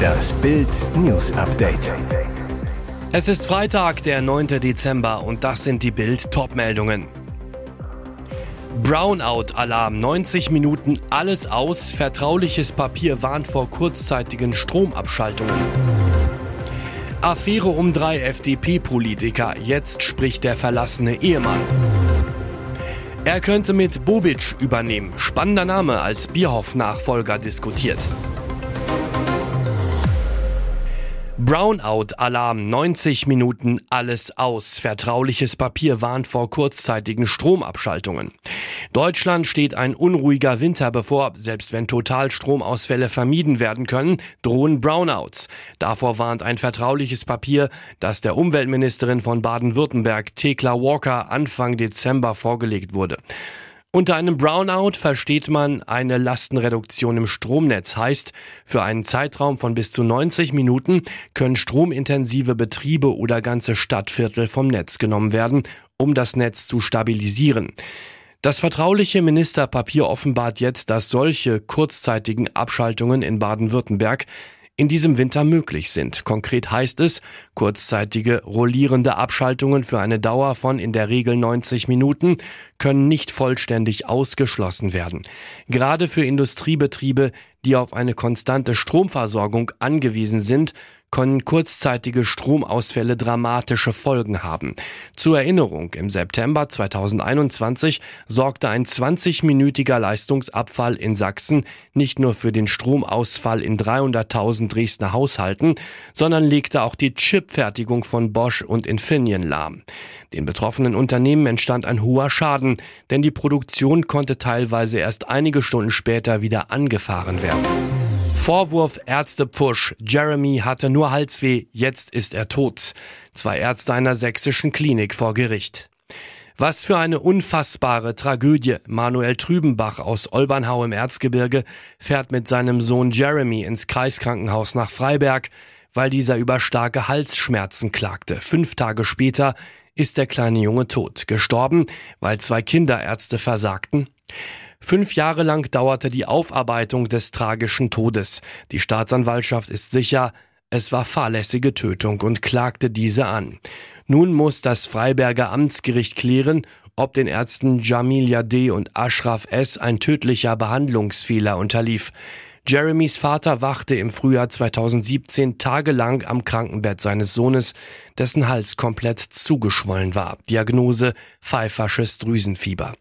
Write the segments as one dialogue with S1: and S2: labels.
S1: Das Bild News Update.
S2: Es ist Freitag, der 9. Dezember und das sind die Bild Topmeldungen. Brownout-Alarm, 90 Minuten alles aus, vertrauliches Papier warnt vor kurzzeitigen Stromabschaltungen. Affäre um drei FDP-Politiker, jetzt spricht der verlassene Ehemann. Er könnte mit Bobic übernehmen. Spannender Name als Bierhoff-Nachfolger diskutiert. Brownout-Alarm, 90 Minuten alles aus. Vertrauliches Papier warnt vor kurzzeitigen Stromabschaltungen. Deutschland steht ein unruhiger Winter bevor. Selbst wenn Totalstromausfälle vermieden werden können, drohen Brownouts. Davor warnt ein vertrauliches Papier, das der Umweltministerin von Baden-Württemberg, Thekla Walker, Anfang Dezember vorgelegt wurde. Unter einem Brownout versteht man eine Lastenreduktion im Stromnetz. Heißt, für einen Zeitraum von bis zu 90 Minuten können stromintensive Betriebe oder ganze Stadtviertel vom Netz genommen werden, um das Netz zu stabilisieren. Das vertrauliche Ministerpapier offenbart jetzt, dass solche kurzzeitigen Abschaltungen in Baden-Württemberg in diesem Winter möglich sind. Konkret heißt es, kurzzeitige rollierende Abschaltungen für eine Dauer von in der Regel 90 Minuten können nicht vollständig ausgeschlossen werden. Gerade für Industriebetriebe, die auf eine konstante Stromversorgung angewiesen sind, können kurzzeitige Stromausfälle dramatische Folgen haben. Zur Erinnerung, im September 2021 sorgte ein 20-minütiger Leistungsabfall in Sachsen nicht nur für den Stromausfall in 300.000 Dresdner Haushalten, sondern legte auch die Chipfertigung von Bosch und Infineon lahm. Den betroffenen Unternehmen entstand ein hoher Schaden, denn die Produktion konnte teilweise erst einige Stunden später wieder angefahren werden. Vorwurf Ärzte-Push. Jeremy hatte nur Halsweh, jetzt ist er tot. Zwei Ärzte einer sächsischen Klinik vor Gericht. Was für eine unfassbare Tragödie. Manuel Trübenbach aus Olbernhau im Erzgebirge fährt mit seinem Sohn Jeremy ins Kreiskrankenhaus nach Freiberg, weil dieser über starke Halsschmerzen klagte. Fünf Tage später ist der kleine Junge tot. Gestorben, weil zwei Kinderärzte versagten. Fünf Jahre lang dauerte die Aufarbeitung des tragischen Todes. Die Staatsanwaltschaft ist sicher, es war fahrlässige Tötung und klagte diese an. Nun muss das Freiberger Amtsgericht klären, ob den Ärzten Jamilia D. und Ashraf S. ein tödlicher Behandlungsfehler unterlief. Jeremys Vater wachte im Frühjahr 2017 tagelang am Krankenbett seines Sohnes, dessen Hals komplett zugeschwollen war. Diagnose pfeifersches Drüsenfieber.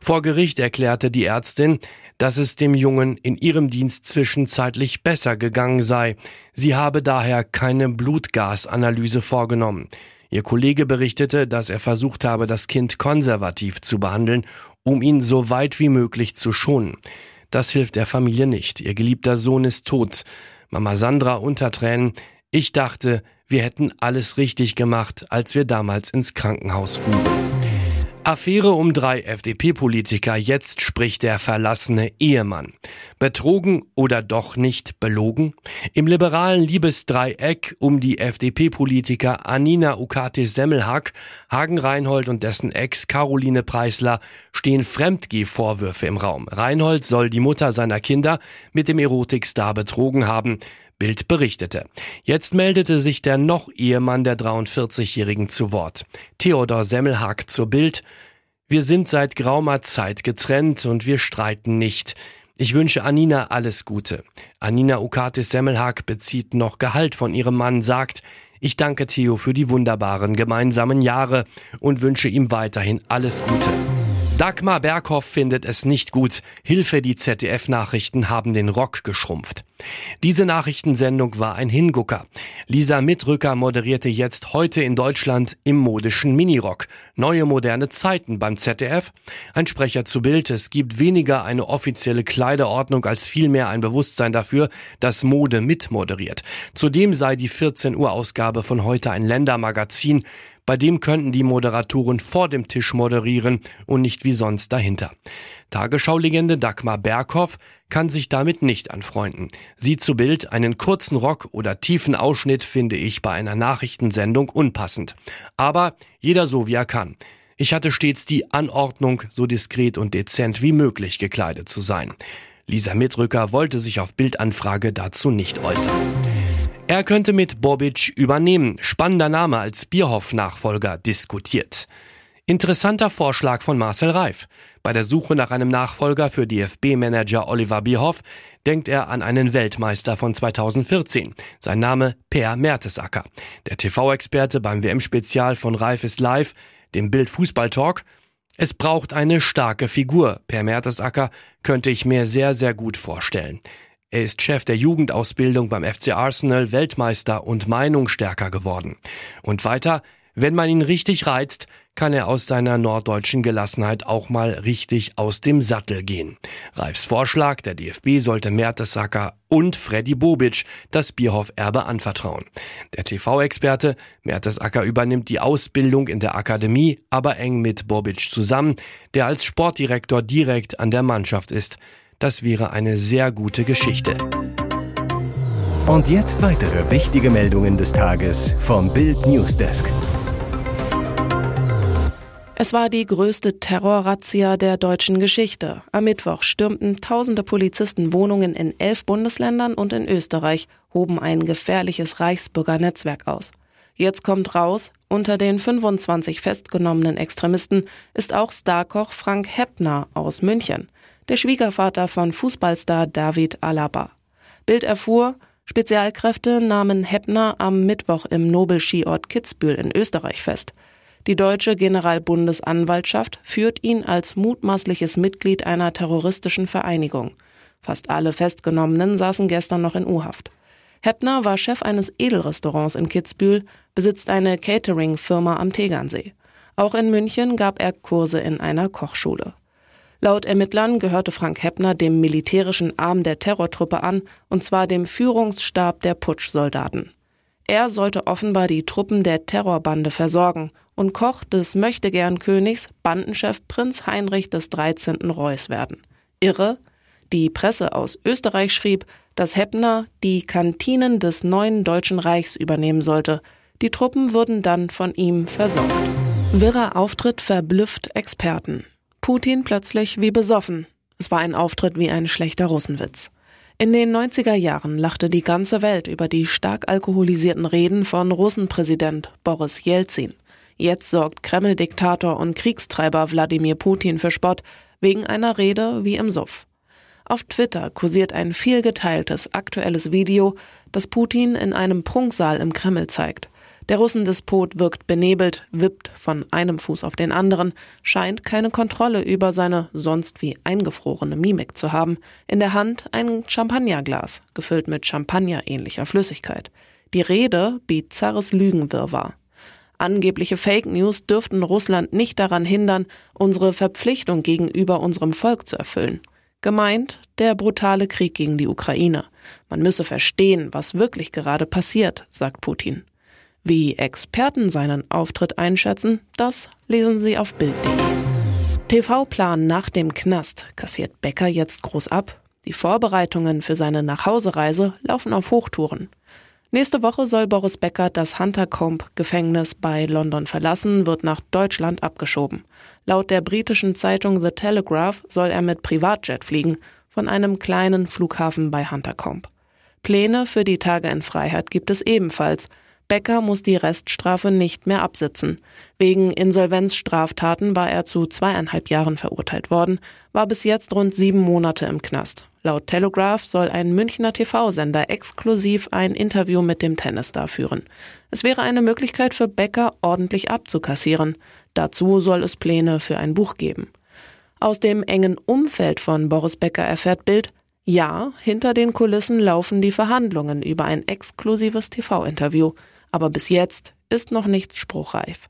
S2: Vor Gericht erklärte die Ärztin, dass es dem Jungen in ihrem Dienst zwischenzeitlich besser gegangen sei. Sie habe daher keine Blutgasanalyse vorgenommen. Ihr Kollege berichtete, dass er versucht habe, das Kind konservativ zu behandeln, um ihn so weit wie möglich zu schonen. Das hilft der Familie nicht. Ihr geliebter Sohn ist tot. Mama Sandra unter Tränen. Ich dachte, wir hätten alles richtig gemacht, als wir damals ins Krankenhaus fuhren. Affäre um drei FDP-Politiker, jetzt spricht der verlassene Ehemann. Betrogen oder doch nicht belogen? Im liberalen Liebesdreieck um die FDP-Politiker Anina Ukatis-Semmelhack, Hagen Reinhold und dessen Ex Caroline Preisler stehen Fremdgeh-Vorwürfe im Raum. Reinhold soll die Mutter seiner Kinder mit dem Erotikstar betrogen haben. Bild berichtete. Jetzt meldete sich der noch Ehemann der 43-Jährigen zu Wort. Theodor Semmelhack zur Bild. Wir sind seit graumer Zeit getrennt und wir streiten nicht. Ich wünsche Anina alles Gute. Anina Ukatis Semmelhack bezieht noch Gehalt von ihrem Mann, sagt, ich danke Theo für die wunderbaren gemeinsamen Jahre und wünsche ihm weiterhin alles Gute. Dagmar Berghoff findet es nicht gut. Hilfe, die ZDF-Nachrichten haben den Rock geschrumpft. Diese Nachrichtensendung war ein Hingucker. Lisa Mitrücker moderierte jetzt heute in Deutschland im modischen Minirock. Neue moderne Zeiten beim ZDF. Ein Sprecher zu Bild. Es gibt weniger eine offizielle Kleiderordnung als vielmehr ein Bewusstsein dafür, dass Mode mitmoderiert. Zudem sei die 14 Uhr Ausgabe von heute ein Ländermagazin. Bei dem könnten die Moderatoren vor dem Tisch moderieren und nicht wie sonst dahinter. Tagesschau-Legende Dagmar Berghoff kann sich damit nicht anfreunden. Sie zu Bild einen kurzen Rock oder tiefen Ausschnitt finde ich bei einer Nachrichtensendung unpassend. Aber jeder so wie er kann. Ich hatte stets die Anordnung, so diskret und dezent wie möglich gekleidet zu sein. Lisa Mitrücker wollte sich auf Bildanfrage dazu nicht äußern. Er könnte mit Bobic übernehmen. Spannender Name als Bierhoff-Nachfolger diskutiert. Interessanter Vorschlag von Marcel Reif. Bei der Suche nach einem Nachfolger für DFB-Manager Oliver Bierhoff denkt er an einen Weltmeister von 2014. Sein Name Per Mertesacker. Der TV-Experte beim WM-Spezial von Reif ist live, dem Bild Fußball Talk. Es braucht eine starke Figur. Per Mertesacker könnte ich mir sehr, sehr gut vorstellen. Er ist Chef der Jugendausbildung beim FC Arsenal, Weltmeister und Meinungsstärker geworden. Und weiter, wenn man ihn richtig reizt, kann er aus seiner norddeutschen Gelassenheit auch mal richtig aus dem Sattel gehen. Reifs Vorschlag, der DFB sollte Mertesacker und Freddy Bobic das Bierhoff-Erbe anvertrauen. Der TV-Experte Mertesacker übernimmt die Ausbildung in der Akademie, aber eng mit Bobic zusammen, der als Sportdirektor direkt an der Mannschaft ist. Das wäre eine sehr gute Geschichte.
S1: Und jetzt weitere wichtige Meldungen des Tages vom Bild Newsdesk.
S3: Es war die größte Terrorrazzia der deutschen Geschichte. Am Mittwoch stürmten tausende Polizisten Wohnungen in elf Bundesländern und in Österreich, hoben ein gefährliches Reichsbürgernetzwerk aus. Jetzt kommt raus, unter den 25 festgenommenen Extremisten ist auch Starkoch Frank Heppner aus München der Schwiegervater von Fußballstar David Alaba. Bild erfuhr, Spezialkräfte nahmen Heppner am Mittwoch im Nobelskiort Kitzbühel in Österreich fest. Die deutsche Generalbundesanwaltschaft führt ihn als mutmaßliches Mitglied einer terroristischen Vereinigung. Fast alle Festgenommenen saßen gestern noch in U-Haft. Heppner war Chef eines Edelrestaurants in Kitzbühel, besitzt eine Catering-Firma am Tegernsee. Auch in München gab er Kurse in einer Kochschule. Laut Ermittlern gehörte Frank Heppner dem militärischen Arm der Terrortruppe an, und zwar dem Führungsstab der Putschsoldaten. Er sollte offenbar die Truppen der Terrorbande versorgen und Koch des Möchtegern-Königs, Bandenchef Prinz Heinrich des 13. Reuß werden. Irre? Die Presse aus Österreich schrieb, dass Heppner die Kantinen des neuen Deutschen Reichs übernehmen sollte. Die Truppen würden dann von ihm versorgt. Wirrer Auftritt verblüfft Experten. Putin plötzlich wie besoffen. Es war ein Auftritt wie ein schlechter Russenwitz. In den 90er Jahren lachte die ganze Welt über die stark alkoholisierten Reden von Russenpräsident Boris Jelzin. Jetzt sorgt Kreml-Diktator und Kriegstreiber Wladimir Putin für Spott wegen einer Rede wie im Suff. Auf Twitter kursiert ein vielgeteiltes aktuelles Video, das Putin in einem Prunksaal im Kreml zeigt. Der Russendespot wirkt benebelt, wippt von einem Fuß auf den anderen, scheint keine Kontrolle über seine sonst wie eingefrorene Mimik zu haben. In der Hand ein Champagnerglas, gefüllt mit Champagner-ähnlicher Flüssigkeit. Die Rede bizarres Lügenwirrwarr. Angebliche Fake News dürften Russland nicht daran hindern, unsere Verpflichtung gegenüber unserem Volk zu erfüllen. Gemeint der brutale Krieg gegen die Ukraine. Man müsse verstehen, was wirklich gerade passiert, sagt Putin. Wie Experten seinen Auftritt einschätzen, das lesen Sie auf Bild.de. TV-Plan nach dem Knast kassiert Becker jetzt groß ab. Die Vorbereitungen für seine Nachhausereise laufen auf Hochtouren. Nächste Woche soll Boris Becker das Huntercombe-Gefängnis bei London verlassen, wird nach Deutschland abgeschoben. Laut der britischen Zeitung The Telegraph soll er mit Privatjet fliegen, von einem kleinen Flughafen bei Huntercombe. Pläne für die Tage in Freiheit gibt es ebenfalls. Becker muss die Reststrafe nicht mehr absitzen. Wegen Insolvenzstraftaten war er zu zweieinhalb Jahren verurteilt worden, war bis jetzt rund sieben Monate im Knast. Laut Telegraph soll ein Münchner TV-Sender exklusiv ein Interview mit dem Tennisstar führen. Es wäre eine Möglichkeit für Becker, ordentlich abzukassieren. Dazu soll es Pläne für ein Buch geben. Aus dem engen Umfeld von Boris Becker erfährt Bild, ja, hinter den Kulissen laufen die Verhandlungen über ein exklusives TV-Interview aber bis jetzt ist noch nichts spruchreif.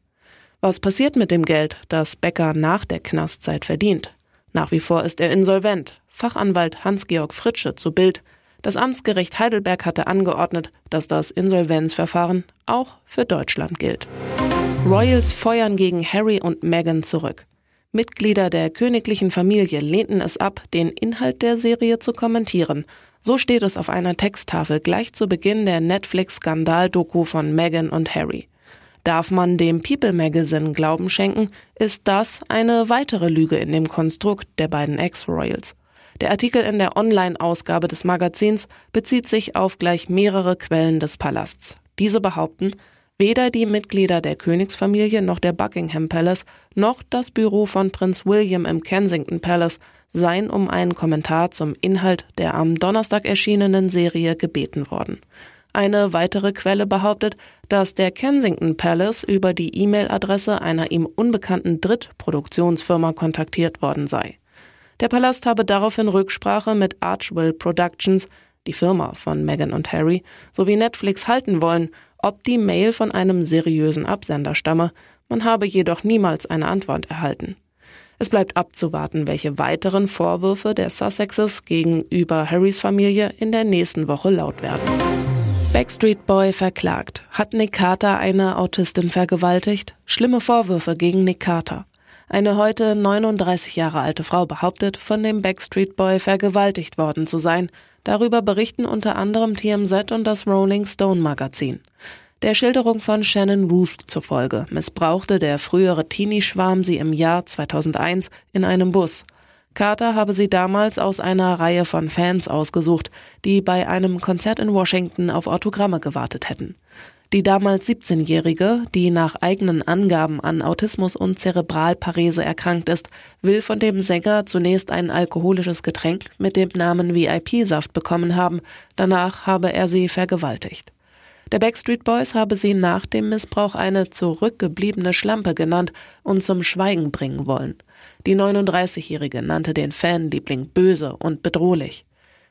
S3: Was passiert mit dem Geld, das Becker nach der Knastzeit verdient? Nach wie vor ist er insolvent. Fachanwalt Hans-Georg Fritsche zu Bild. Das Amtsgericht Heidelberg hatte angeordnet, dass das Insolvenzverfahren auch für Deutschland gilt. Royals feuern gegen Harry und Meghan zurück. Mitglieder der königlichen Familie lehnten es ab, den Inhalt der Serie zu kommentieren so steht es auf einer Texttafel gleich zu Beginn der Netflix-Skandal-Doku von Meghan und Harry. Darf man dem People Magazine Glauben schenken, ist das eine weitere Lüge in dem Konstrukt der beiden Ex-Royals. Der Artikel in der Online-Ausgabe des Magazins bezieht sich auf gleich mehrere Quellen des Palasts. Diese behaupten, weder die Mitglieder der Königsfamilie noch der Buckingham Palace noch das Büro von Prinz William im Kensington Palace seien um einen Kommentar zum Inhalt der am Donnerstag erschienenen Serie gebeten worden. Eine weitere Quelle behauptet, dass der Kensington Palace über die E-Mail-Adresse einer ihm unbekannten Drittproduktionsfirma kontaktiert worden sei. Der Palast habe daraufhin Rücksprache mit Archwell Productions, die Firma von Meghan und Harry, sowie Netflix halten wollen, ob die Mail von einem seriösen Absender stamme, man habe jedoch niemals eine Antwort erhalten. Es bleibt abzuwarten, welche weiteren Vorwürfe der Sussexes gegenüber Harrys Familie in der nächsten Woche laut werden. Backstreet Boy verklagt. Hat Nick Carter eine Autistin vergewaltigt? Schlimme Vorwürfe gegen Nick Carter. Eine heute 39 Jahre alte Frau behauptet, von dem Backstreet Boy vergewaltigt worden zu sein. Darüber berichten unter anderem TMZ und das Rolling Stone Magazin. Der Schilderung von Shannon Ruth zufolge missbrauchte der frühere Teenie-Schwarm sie im Jahr 2001 in einem Bus. Carter habe sie damals aus einer Reihe von Fans ausgesucht, die bei einem Konzert in Washington auf Autogramme gewartet hätten. Die damals 17-Jährige, die nach eigenen Angaben an Autismus und Zerebralparese erkrankt ist, will von dem Sänger zunächst ein alkoholisches Getränk mit dem Namen VIP-Saft bekommen haben, danach habe er sie vergewaltigt. Der Backstreet Boys habe sie nach dem Missbrauch eine zurückgebliebene Schlampe genannt und zum Schweigen bringen wollen. Die 39-Jährige nannte den Fanliebling böse und bedrohlich.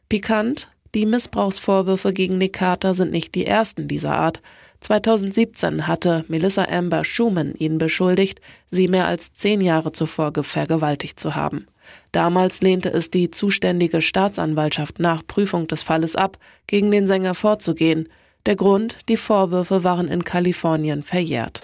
S3: Pikant, die Missbrauchsvorwürfe gegen Nick Carter sind nicht die ersten dieser Art. 2017 hatte Melissa Amber Schumann ihn beschuldigt, sie mehr als zehn Jahre zuvor vergewaltigt zu haben. Damals lehnte es die zuständige Staatsanwaltschaft nach Prüfung des Falles ab, gegen den Sänger vorzugehen. Der Grund, die Vorwürfe waren in Kalifornien verjährt.